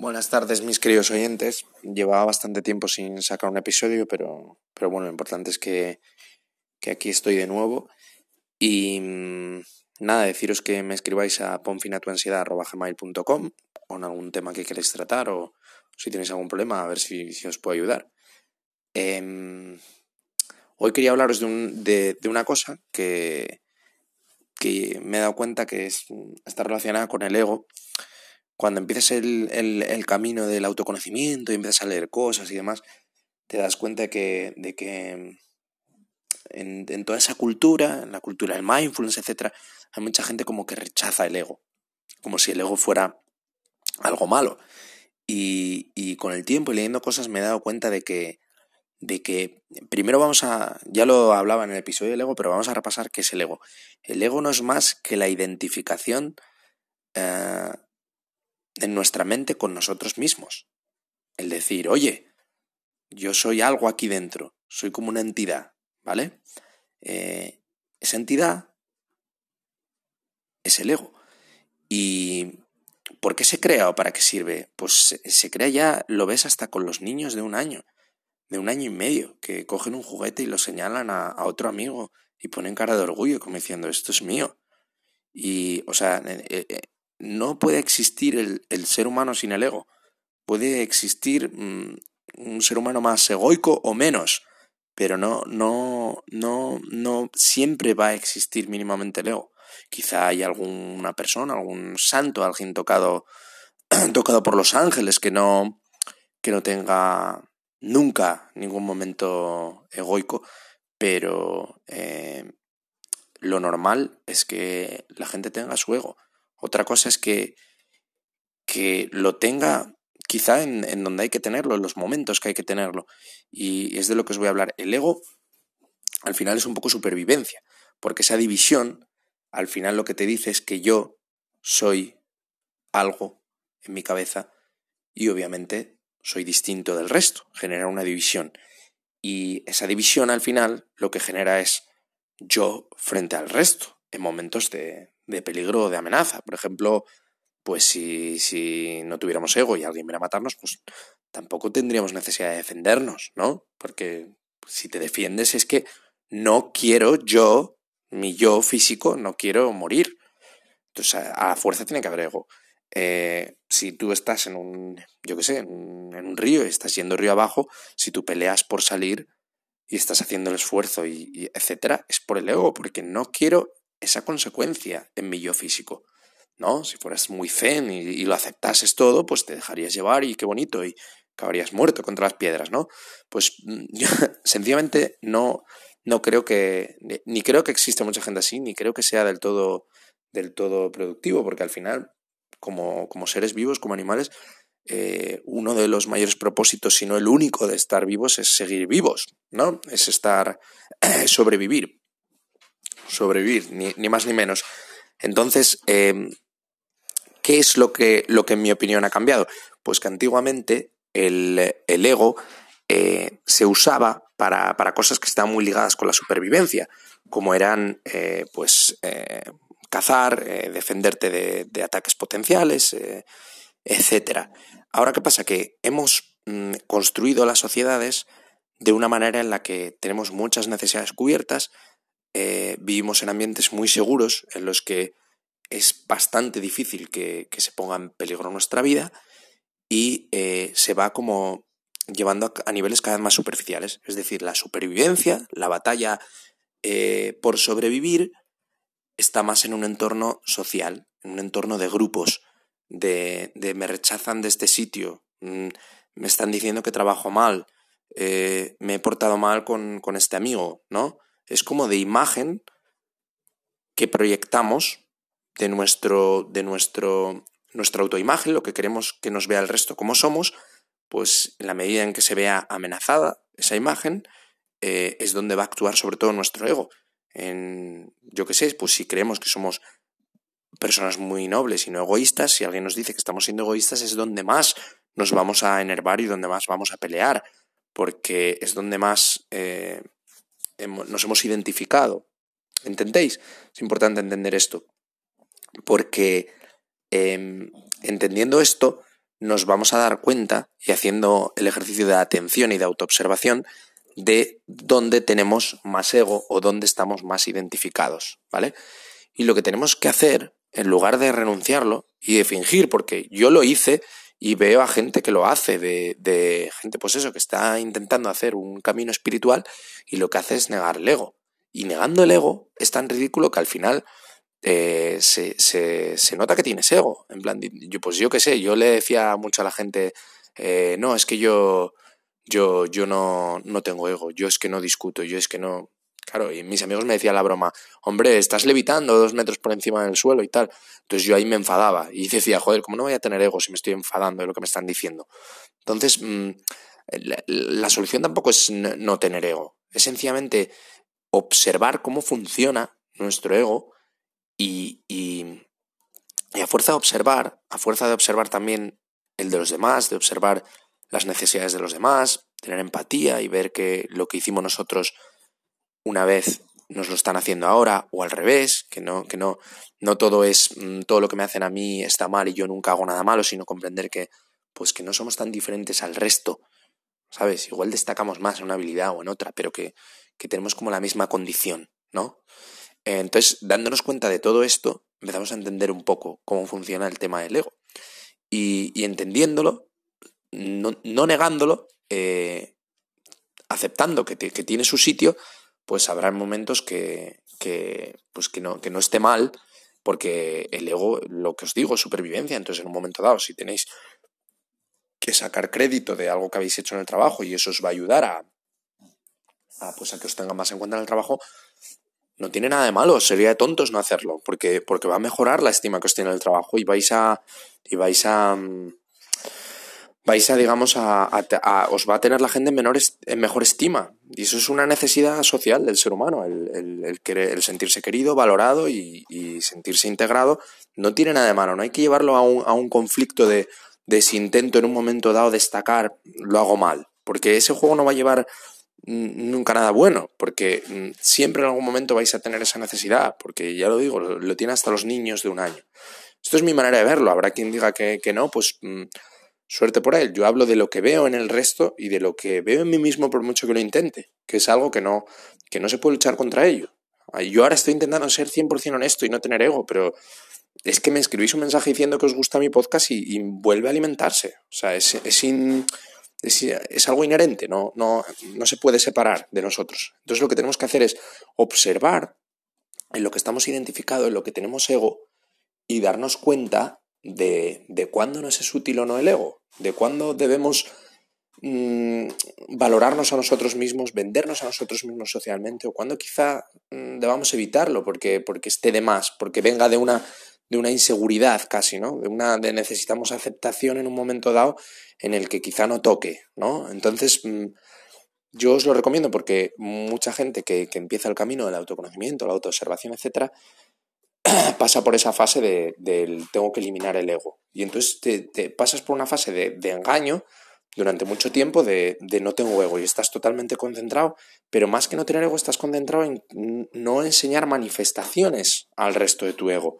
Buenas tardes, mis queridos oyentes. Llevaba bastante tiempo sin sacar un episodio, pero, pero bueno, lo importante es que, que aquí estoy de nuevo. Y mm, nada, deciros que me escribáis a ponfinatuansiedad.com con algún tema que queréis tratar o si tenéis algún problema, a ver si, os puedo ayudar. Em, hoy quería hablaros de, un, de, de una cosa que, que me he dado cuenta que es, está relacionada con el ego cuando empiezas el, el, camino del autoconocimiento y empiezas a leer cosas y demás, te das cuenta de que, de que en, en, toda esa cultura, en la cultura del mindfulness, etc., hay mucha gente como que rechaza el ego, como si el ego fuera algo malo. Y, y con el tiempo y leyendo cosas me he dado cuenta de que, de que primero vamos a, ya lo hablaba en el episodio del ego, pero vamos a repasar qué es el ego. El ego no es más que la identificación eh, en nuestra mente con nosotros mismos. El decir, oye, yo soy algo aquí dentro, soy como una entidad, ¿vale? Eh, esa entidad es el ego. ¿Y por qué se crea o para qué sirve? Pues se, crea ya, lo ves hasta con los niños de un año, de un año y medio, que cogen un juguete y lo señalan a, a otro amigo y ponen cara de orgullo como diciendo, esto es mío. Y, o sea, eh, eh, no puede existir el, el, ser humano sin el ego. Puede existir mmm, un ser humano más egoico o menos, pero no, no, no, no siempre va a existir mínimamente el ego. Quizá hay alguna persona, algún santo, alguien tocado, tocado por los ángeles que no, que no tenga nunca ningún momento egoico, pero eh, lo normal es que la gente tenga su ego. Otra cosa es que, que lo tenga quizá en, en, donde hay que tenerlo, en los momentos que hay que tenerlo. Y es de lo que os voy a hablar. El ego al final es un poco supervivencia, porque esa división al final lo que te dice es que yo soy algo en mi cabeza y obviamente soy distinto del resto, genera una división. Y esa división al final lo que genera es yo frente al resto en momentos de, de peligro o de amenaza. Por ejemplo, pues si, si no tuviéramos ego y alguien viera a matarnos, pues tampoco tendríamos necesidad de defendernos, ¿no? Porque si te defiendes es que no quiero yo, mi yo físico, no quiero morir. Entonces, a la fuerza tiene que haber ego. Eh, si tú estás en un, yo qué sé, en un, en un río y estás yendo río abajo, si tú peleas por salir y estás haciendo el esfuerzo y, y etcétera, es por el ego, porque no quiero esa consecuencia en mi yo físico. ¿No? Si fueras muy zen y, lo aceptases todo, pues te dejarías llevar y qué bonito, y acabarías muerto contra las piedras, ¿no? Pues yo sencillamente no, no creo que, ni creo que exista mucha gente así, ni creo que sea del todo, del todo productivo, porque al final, como, como seres vivos, como animales, eh, uno de los mayores propósitos, si no el único de estar vivos, es seguir vivos, ¿no? Es estar, sobrevivir sobrevivir, ni, ni más ni menos. Entonces, eh, ¿qué es lo que, lo que en mi opinión ha cambiado? Pues que antiguamente el, el ego eh, se usaba para, para, cosas que estaban muy ligadas con la supervivencia, como eran eh, pues cazar, defenderte de, ataques potenciales, etc. Ahora, ¿qué pasa? Que hemos mm, construido las sociedades de una manera en la que tenemos muchas necesidades cubiertas, eh, vivimos en ambientes muy seguros en los que es bastante difícil que, se ponga en peligro nuestra vida y eh, se va como llevando a, niveles cada vez más superficiales. Es decir, la supervivencia, la batalla eh, por sobrevivir, está más en un entorno social, en un entorno de grupos, de, me rechazan de este sitio, mmm, me están diciendo que trabajo mal, me he portado mal con este amigo, ¿no? Es como de imagen que proyectamos de nuestro, de nuestro, nuestra autoimagen, lo que queremos que nos vea el resto como somos, pues en la medida en que se vea amenazada esa imagen, eh, es donde va a actuar sobre todo nuestro ego. En, yo qué sé, pues si creemos que somos personas muy nobles y no egoístas, si alguien nos dice que estamos siendo egoístas, es donde más nos vamos a enervar y donde más vamos a pelear, porque es donde más eh, nos hemos identificado. ¿Entendéis? Es importante entender esto. Porque eh, entendiendo esto, nos vamos a dar cuenta, y haciendo el ejercicio de atención y de autoobservación, de dónde tenemos más ego o dónde estamos más identificados, ¿vale? Y lo que tenemos que hacer, en lugar de renunciarlo y de fingir, porque yo lo hice y veo a gente que lo hace, de, de gente, pues eso, que está intentando hacer un camino espiritual y lo que hace es negar el ego. Y negando el ego es tan ridículo que al final eh, se, se, nota que tienes ego. En plan, yo, pues yo qué sé, yo le decía mucho a la gente, eh, no, es que yo, yo, yo no, no tengo ego, yo es que no discuto, yo es que no... Claro, y mis amigos me decían la broma, hombre, estás levitando dos metros por encima del suelo y tal. Entonces yo ahí me enfadaba y decía, joder, ¿cómo no voy a tener ego si me estoy enfadando de lo que me están diciendo? Entonces, mmm, la, solución tampoco es no tener ego, es sencillamente observar cómo funciona nuestro ego y, y, a fuerza de observar, a fuerza de observar también el de los demás, de observar las necesidades de los demás, tener empatía y ver que lo que hicimos nosotros una vez nos lo están haciendo ahora o al revés, que no, que no, no todo es mm, todo lo que me hacen a mí está mal y yo nunca hago nada malo, sino comprender que pues que no somos tan diferentes al resto, ¿sabes? Igual destacamos más en una habilidad o en otra, pero que, que tenemos como la misma condición, ¿no? Entonces, dándonos cuenta de todo esto, empezamos a entender un poco cómo funciona el tema del ego. Y, y entendiéndolo, no, no negándolo, eh, aceptando que, que, tiene su sitio, pues habrá momentos que, que, pues que, no, que no esté mal, porque el ego, lo que os digo, es supervivencia. Entonces, en un momento dado, si tenéis que sacar crédito de algo que habéis hecho en el trabajo y eso os va a ayudar a, a, pues a que os tengan más en cuenta en el trabajo, no tiene nada de malo, sería de tontos no hacerlo, porque, porque va a mejorar la estima que os tiene el trabajo y vais a. y vais a. vais a, digamos, a, os va a tener la gente en, menor en mejor estima. Y eso es una necesidad social del ser humano, el, el, querer, sentirse querido, valorado y, sentirse integrado. No tiene nada de malo, no hay que llevarlo a un, a un conflicto de, de intento en un momento dado destacar, lo hago mal. Porque ese juego no va a llevar nunca nada bueno, porque mm, siempre en algún momento vais a tener esa necesidad, porque ya lo digo, lo, lo tiene hasta los niños de un año. Esto es mi manera de verlo, habrá quien diga que, que no, pues mmm, suerte por él. Yo hablo de lo que veo en el resto y de lo que veo en mí mismo por mucho que lo intente, que es algo que no, que no se puede luchar contra ello. Yo ahora estoy intentando ser 100% honesto y no tener ego, pero es que me escribís un mensaje diciendo que os gusta mi podcast y, vuelve a alimentarse. O sea, es, es, es, algo inherente, no, no, no se puede separar de nosotros. Entonces lo que tenemos que hacer es observar en lo que estamos identificados, en lo que tenemos ego, y darnos cuenta de, de cuándo nos es útil o no el ego, de cuándo debemos mmm, valorarnos a nosotros mismos, vendernos a nosotros mismos socialmente, o cuándo quizá mmm, debamos evitarlo porque, porque esté de más, porque venga de una de una inseguridad casi, ¿no? De una de necesitamos aceptación en un momento dado en el que quizá no toque, ¿no? Entonces, mmm, yo os lo recomiendo porque mucha gente que, que, empieza el camino del autoconocimiento, la autoobservación, etcétera, pasa por esa fase de, del tengo que eliminar el ego. Y entonces te, pasas por una fase de, de engaño durante mucho tiempo de, de, no tengo ego y estás totalmente concentrado, pero más que no tener ego, estás concentrado en no enseñar manifestaciones al resto de tu ego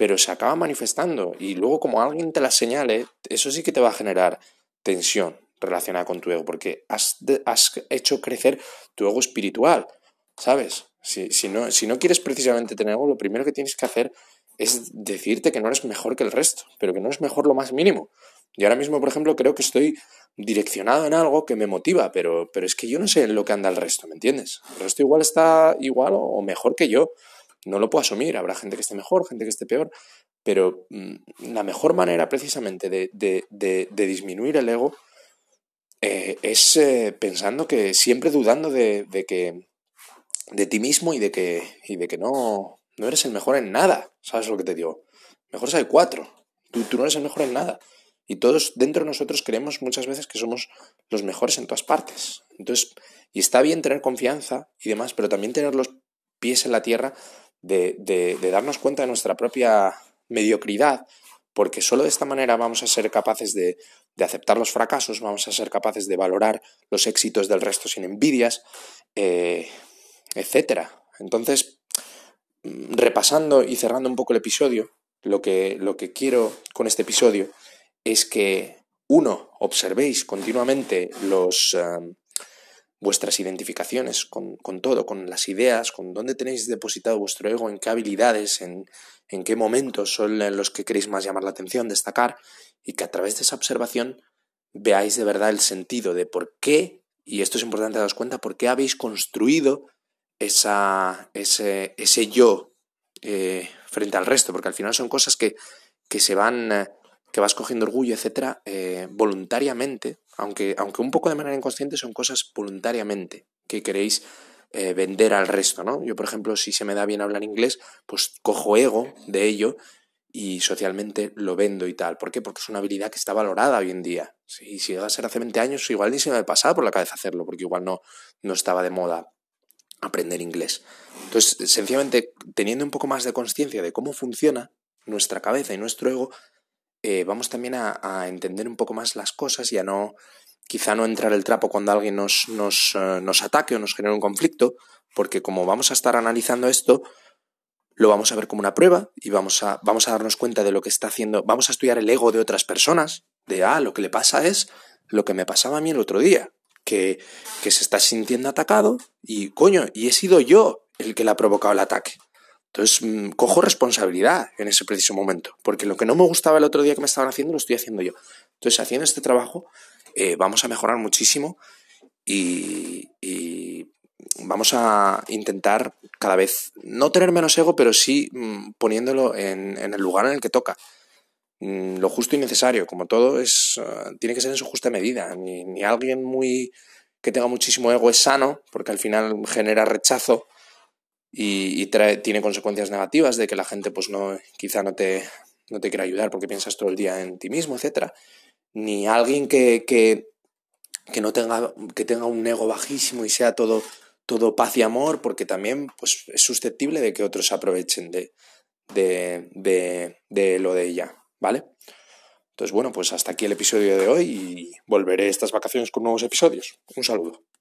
pero se acaba manifestando y luego como alguien te la señale, eso sí que te va a generar tensión relacionada con tu ego, porque has, de, has hecho crecer tu ego espiritual, ¿sabes? Si, si, no, si no quieres precisamente tener ego, lo primero que tienes que hacer es decirte que no eres mejor que el resto, pero que no es mejor lo más mínimo. Y ahora mismo, por ejemplo, creo que estoy direccionado en algo que me motiva, pero, pero es que yo no sé en lo que anda el resto, ¿me entiendes? El resto igual está igual o mejor que yo no lo puedo asumir, habrá gente que esté mejor, gente que esté peor, pero mmm, la mejor manera precisamente de, de, de, de disminuir el ego eh, es eh, pensando que siempre dudando de, que de ti mismo y de que, y de que no, no eres el mejor en nada, ¿sabes lo que te digo? Mejores hay cuatro, tú, tú no eres el mejor en nada. Y todos dentro de nosotros creemos muchas veces que somos los mejores en todas partes. Entonces, y está bien tener confianza y demás, pero también tener los pies en la tierra de, de, de darnos cuenta de nuestra propia mediocridad, porque solo de esta manera vamos a ser capaces de, de, aceptar los fracasos, vamos a ser capaces de valorar los éxitos del resto sin envidias, eh, etc. Entonces, repasando y cerrando un poco el episodio, lo que, lo que quiero con este episodio es que uno, observéis continuamente los, vuestras identificaciones con, con, todo, con las ideas, con dónde tenéis depositado vuestro ego, en qué habilidades, en, en qué momentos son los que queréis más llamar la atención, destacar, y que a través de esa observación veáis de verdad el sentido de por qué, y esto es importante daros cuenta, por qué habéis construido esa, ese, ese yo eh, frente al resto, porque al final son cosas que, que se van, eh, que vas cogiendo orgullo, etcétera, eh, voluntariamente, aunque, aunque un poco de manera inconsciente, son cosas voluntariamente que queréis vender al resto, ¿no? Yo, por ejemplo, si se me da bien hablar inglés, pues cojo ego de ello y socialmente lo vendo y tal. ¿Por qué? Porque es una habilidad que está valorada hoy en día. Si, si iba a ser hace 20 años, igual ni se me pasaba por la cabeza hacerlo, porque igual no, no estaba de moda aprender inglés. Entonces, sencillamente, teniendo un poco más de conciencia de cómo funciona nuestra cabeza y nuestro ego, eh, vamos también a, entender un poco más las cosas y a no, quizá no entrar el trapo cuando alguien nos, nos, uh, nos ataque o nos genere un conflicto, porque como vamos a estar analizando esto, lo vamos a ver como una prueba y vamos a, vamos a darnos cuenta de lo que está haciendo, vamos a estudiar el ego de otras personas, de, ah, lo que le pasa es lo que me pasaba a mí el otro día, que, se está sintiendo atacado y, coño, y he sido yo el que le ha provocado el ataque. Entonces, mmm, cojo responsabilidad en ese preciso momento, porque lo que no me gustaba el otro día que me estaban haciendo, lo estoy haciendo yo. Entonces, haciendo este trabajo, eh, vamos a mejorar muchísimo y, vamos a intentar cada vez no tener menos ego, pero sí mmm, poniéndolo en, el lugar en el que toca. Mmm, lo justo y necesario, como todo, es uh, tiene que ser en su justa medida. Ni, ni alguien muy que tenga muchísimo ego es sano, porque al final genera rechazo y, trae, tiene consecuencias negativas de que la gente pues no quizá no te, no te quiera ayudar porque piensas todo el día en ti mismo, etcétera. Ni alguien que, que, que no tenga, que tenga un ego bajísimo y sea todo, todo paz y amor, porque también pues, es susceptible de que otros aprovechen de, de, de lo de ella, ¿vale? Entonces, bueno, pues hasta aquí el episodio de hoy y volveré estas vacaciones con nuevos episodios. Un saludo.